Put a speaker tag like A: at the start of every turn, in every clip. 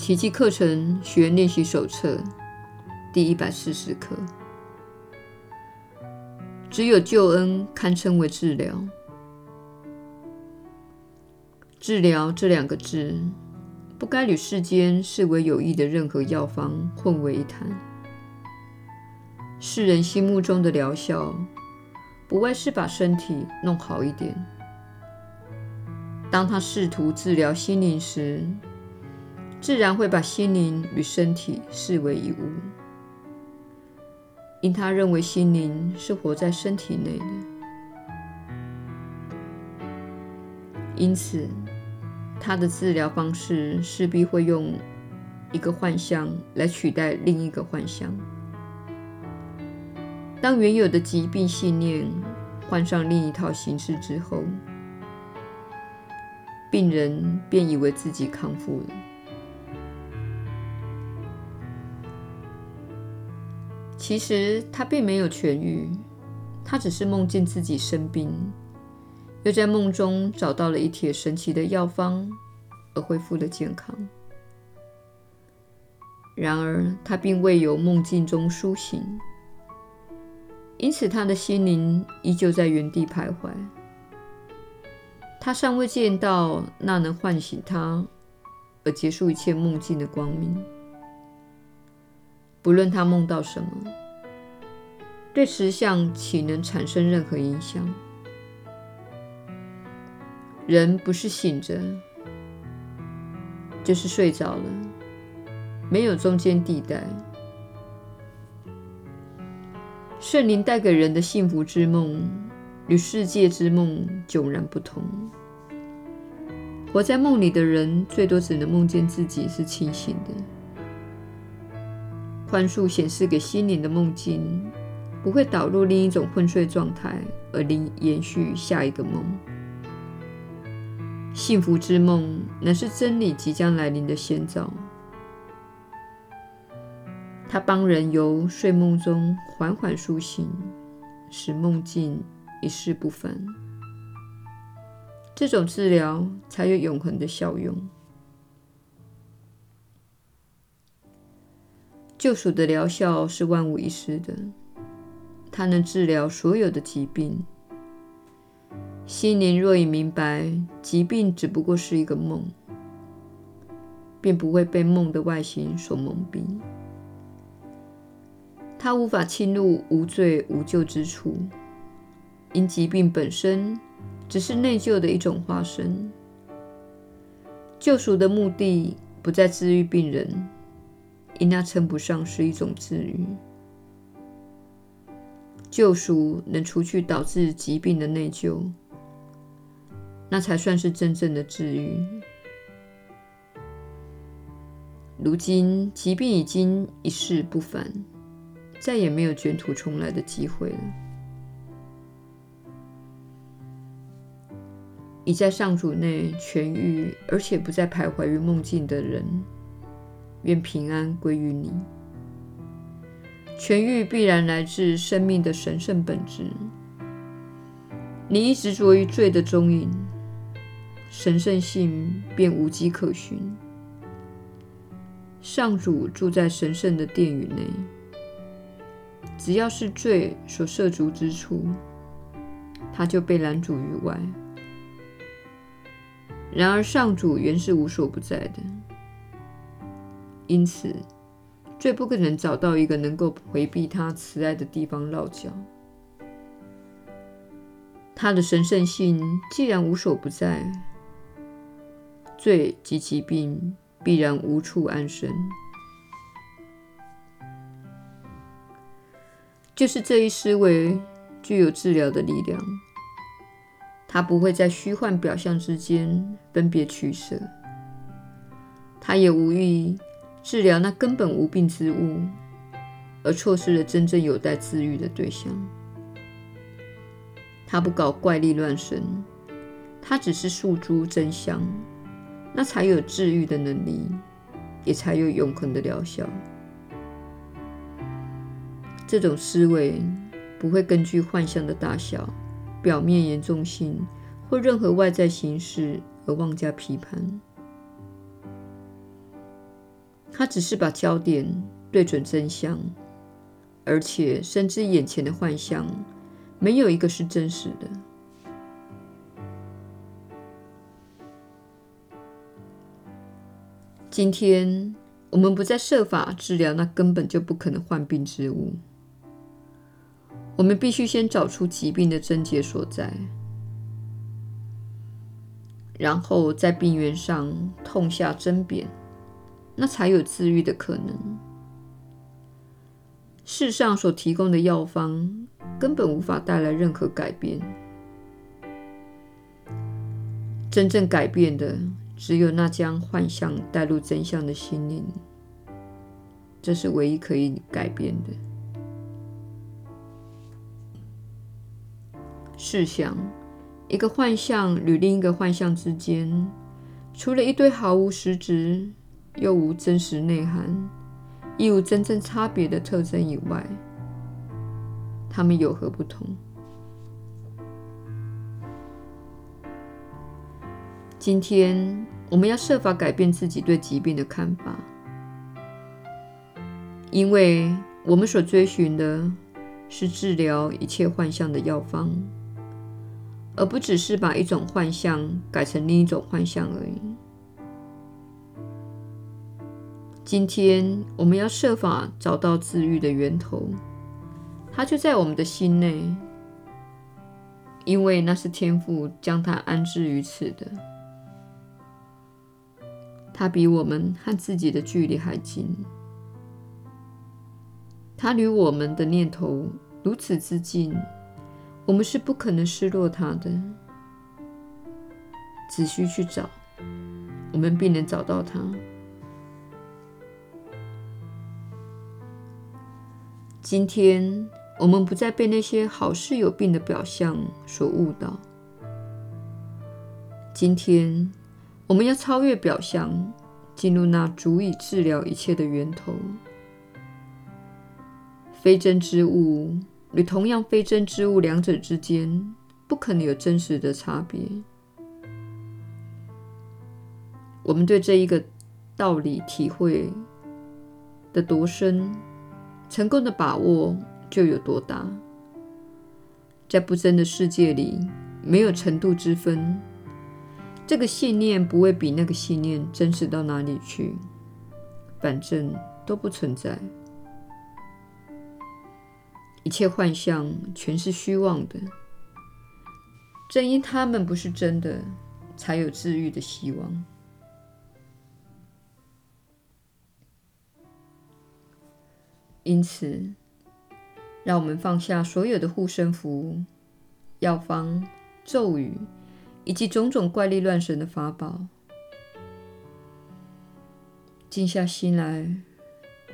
A: 奇迹课程学练习手册第一百四十课。只有救恩堪称为治疗。治疗这两个字，不该与世间视为有益的任何药方混为一谈。世人心目中的疗效，不外是把身体弄好一点。当他试图治疗心灵时，自然会把心灵与身体视为一物，因他认为心灵是活在身体内的。因此，他的治疗方式势必会用一个幻象来取代另一个幻象。当原有的疾病信念换上另一套形式之后，病人便以为自己康复了。其实他并没有痊愈，他只是梦见自己生病，又在梦中找到了一帖神奇的药方，而恢复了健康。然而，他并未由梦境中苏醒，因此他的心灵依旧在原地徘徊。他尚未见到那能唤醒他而结束一切梦境的光明。不论他梦到什么，对实相岂能产生任何影响？人不是醒着，就是睡着了，没有中间地带。圣灵带给人的幸福之梦，与世界之梦迥然不同。活在梦里的人，最多只能梦见自己是清醒的。幻术显示给心灵的梦境，不会导入另一种昏睡状态，而令延续下一个梦。幸福之梦乃是真理即将来临的先兆，它帮人由睡梦中缓缓苏醒，使梦境一世不返。这种治疗才有永恒的效用。救赎的疗效是万无一失的，它能治疗所有的疾病。心灵若已明白疾病只不过是一个梦，便不会被梦的外形所蒙蔽。它无法侵入无罪无救之处，因疾病本身只是内疚的一种化身。救赎的目的不在治愈病人。因那称不上是一种治愈。救赎能除去导致疾病的内疚，那才算是真正的治愈。如今疾病已经一世不返，再也没有卷土重来的机会了。已在上主内痊愈，而且不再徘徊于梦境的人。愿平安归于你。痊愈必然来自生命的神圣本质。你一执着于罪的踪影，神圣性便无迹可寻。上主住在神圣的殿宇内，只要是罪所涉足之处，他就被拦阻于外。然而，上主原是无所不在的。因此，最不可能找到一个能够回避他慈爱的地方落脚。他的神圣性既然无所不在，罪及疾病必然无处安身。就是这一思维具有治疗的力量，它不会在虚幻表象之间分别取舍，它也无意。治疗那根本无病之物，而错失了真正有待治愈的对象。他不搞怪力乱神，他只是诉诸真相，那才有治愈的能力，也才有永恒的疗效。这种思维不会根据幻象的大小、表面严重性或任何外在形式而妄加批判。他只是把焦点对准真相，而且深知眼前的幻象没有一个是真实的。今天，我们不再设法治疗那根本就不可能患病之物。我们必须先找出疾病的症结所在，然后在病源上痛下针砭，那才有治愈的可能。世上所提供的药方根本无法带来任何改变。真正改变的，只有那将幻象带入真相的心灵，这是唯一可以改变的。试想，一个幻象与另一个幻象之间，除了一堆毫无实质又无真实内涵、亦无真正差别的特征以外，它们有何不同？今天我们要设法改变自己对疾病的看法，因为我们所追寻的是治疗一切幻象的药方，而不只是把一种幻象改成另一种幻象而已。今天我们要设法找到治愈的源头，它就在我们的心内，因为那是天父将它安置于此的。它比我们和自己的距离还近，它离我们的念头如此之近，我们是不可能失落它的。只需去找，我们必能找到它。今天，我们不再被那些好似有病的表象所误导。今天。我们要超越表象，进入那足以治疗一切的源头。非真之物与同样非真之物，两者之间不可能有真实的差别。我们对这一个道理体会的多深，成功的把握就有多大。在不真的世界里，没有程度之分。这个信念不会比那个信念真实到哪里去，反正都不存在。一切幻象全是虚妄的，正因它们不是真的，才有治愈的希望。因此，让我们放下所有的护身符、药方、咒语。以及种种怪力乱神的法宝，静下心来，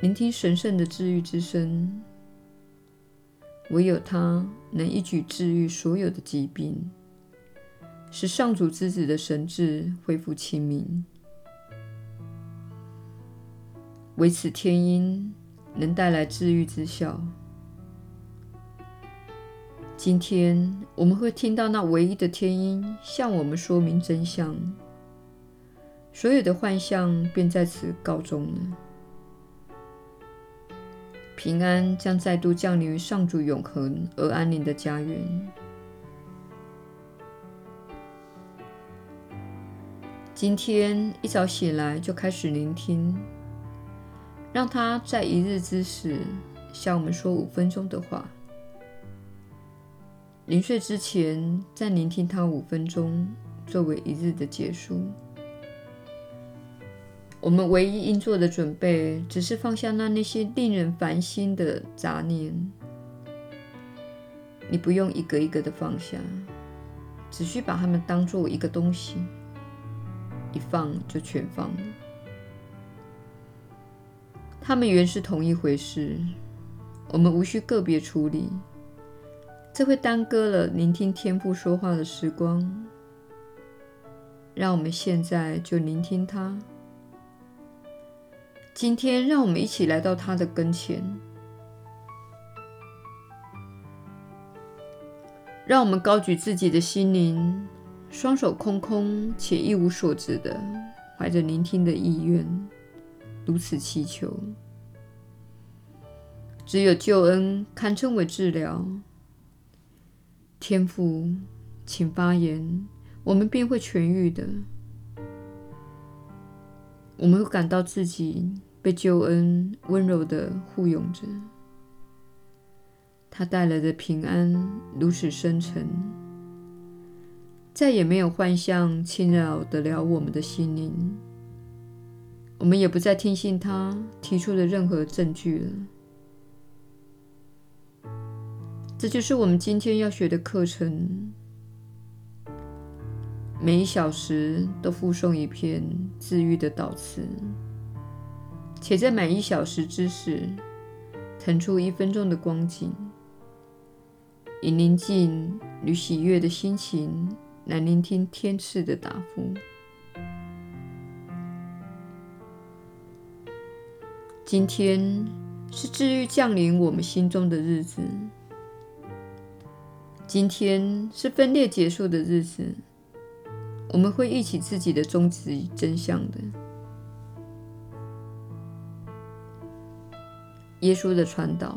A: 聆听神圣的治愈之声。唯有他能一举治愈所有的疾病，使上主之子的神智恢复清明。唯此天音能带来治愈之效。今天我们会听到那唯一的天音向我们说明真相，所有的幻象便在此告终了。平安将再度降临于上主永恒而安宁的家园。今天一早醒来就开始聆听，让他在一日之时向我们说五分钟的话。临睡之前，再聆听他五分钟，作为一日的结束。我们唯一应做的准备，只是放下那那些令人烦心的杂念。你不用一个一个的放下，只需把它们当作一个东西，一放就全放了。他们原是同一回事，我们无需个别处理。这会耽搁了聆听天父说话的时光。让我们现在就聆听他。今天，让我们一起来到他的跟前。让我们高举自己的心灵，双手空空且一无所知的，怀着聆听的意愿，如此祈求。只有救恩堪称为治疗。天父，请发言，我们便会痊愈的。我们会感到自己被救恩温柔地护拥着，他带来的平安如此深沉，再也没有幻象侵扰得了我们的心灵。我们也不再听信他提出的任何证据了。这就是我们今天要学的课程。每一小时都附送一篇治愈的祷词，且在每一小时之时腾出一分钟的光景，以宁静与喜悦的心情来聆听天赐的答复。今天是治愈降临我们心中的日子。今天是分裂结束的日子，我们会忆起自己的终极真相的。耶稣的传导，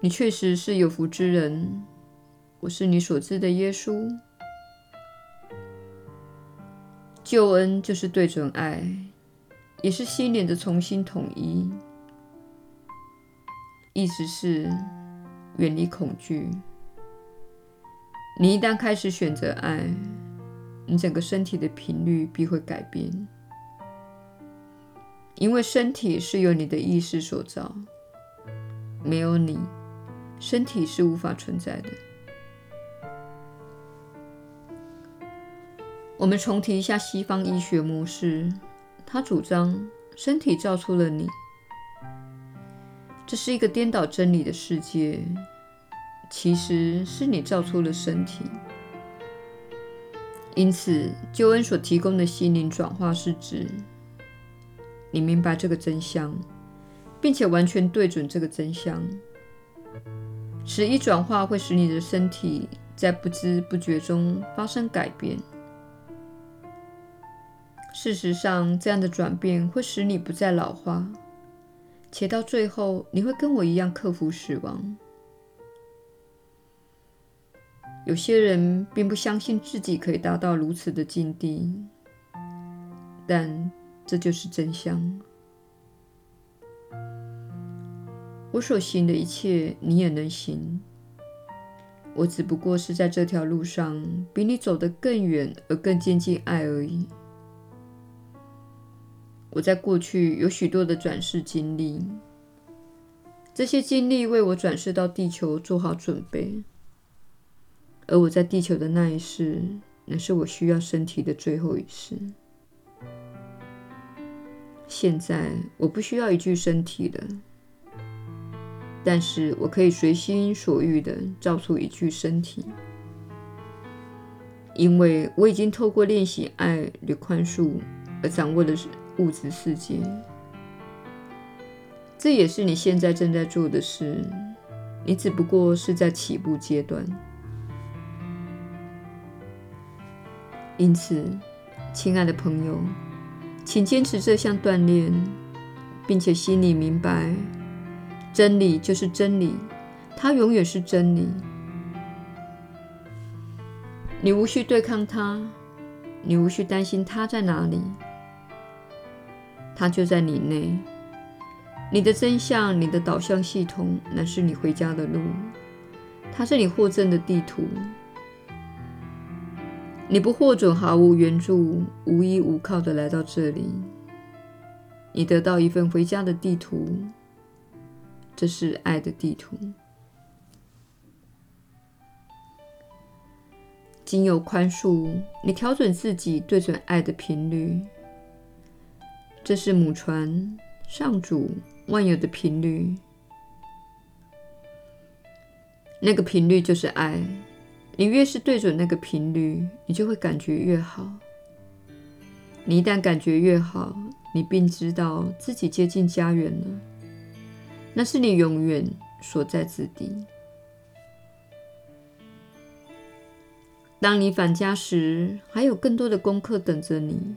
A: 你确实是有福之人。我是你所知的耶稣。救恩就是对准爱，也是心灵的重新统一。意思是远离恐惧。你一旦开始选择爱，你整个身体的频率必会改变，因为身体是由你的意识所造，没有你，身体是无法存在的。我们重提一下西方医学模式，他主张身体造出了你。这是一个颠倒真理的世界，其实是你造出了身体。因此，救恩所提供的心灵转化是指你明白这个真相，并且完全对准这个真相。此一转化会使你的身体在不知不觉中发生改变。事实上，这样的转变会使你不再老化。且到最后，你会跟我一样克服死亡。有些人并不相信自己可以达到如此的境地，但这就是真相。我所行的一切，你也能行。我只不过是在这条路上比你走得更远而更接近爱而已。我在过去有许多的转世经历，这些经历为我转世到地球做好准备。而我在地球的那一世，乃是我需要身体的最后一世。现在我不需要一具身体了，但是我可以随心所欲地造出一具身体，因为我已经透过练习爱与宽恕而掌握的是。物质世界，这也是你现在正在做的事。你只不过是在起步阶段。因此，亲爱的朋友，请坚持这项锻炼，并且心里明白，真理就是真理，它永远是真理。你无需对抗它，你无需担心它在哪里。它就在你内，你的真相，你的导向系统，乃是你回家的路。它是你获赠的地图。你不获准毫无援助、无依无靠的来到这里。你得到一份回家的地图，这是爱的地图。经由宽恕，你调整自己，对准爱的频率。这是母船、上主、万有的频率，那个频率就是爱。你越是对准那个频率，你就会感觉越好。你一旦感觉越好，你便知道自己接近家园了。那是你永远所在之地。当你返家时，还有更多的功课等着你。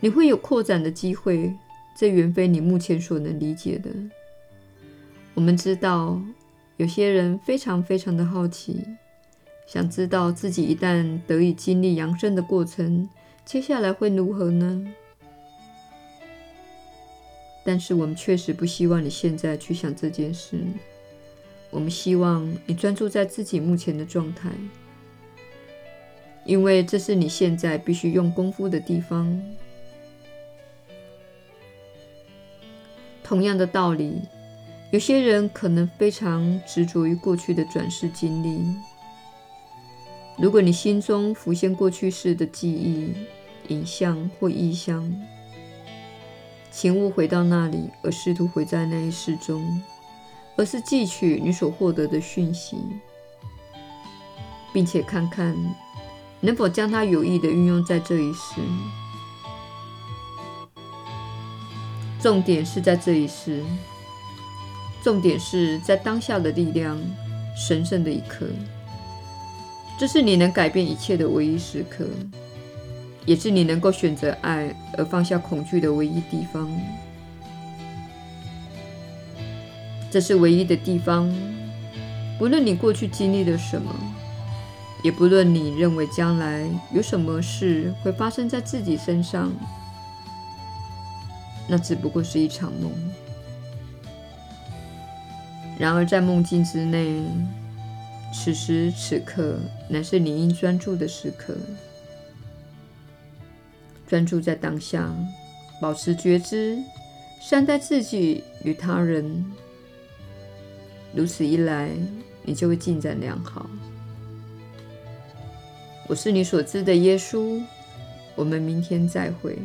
A: 你会有扩展的机会，这远非你目前所能理解的。我们知道，有些人非常非常的好奇，想知道自己一旦得以经历扬升的过程，接下来会如何呢？但是我们确实不希望你现在去想这件事。我们希望你专注在自己目前的状态，因为这是你现在必须用功夫的地方。同样的道理，有些人可能非常执着于过去的转世经历。如果你心中浮现过去世的记忆、影像或意象，请勿回到那里，而试图回在那一世中，而是记取你所获得的讯息，并且看看能否将它有意地运用在这一世。重点是在这一世，重点是在当下的力量，神圣的一刻。这是你能改变一切的唯一时刻。也是你能够选择爱而放下恐惧的唯一地方。这是唯一的地方，不论你过去经历了什么，也不论你认为将来有什么事会发生在自己身上，那只不过是一场梦。然而，在梦境之内，此时此刻乃是你应专注的时刻。专注在当下，保持觉知，善待自己与他人。如此一来，你就会进展良好。我是你所知的耶稣。我们明天再会。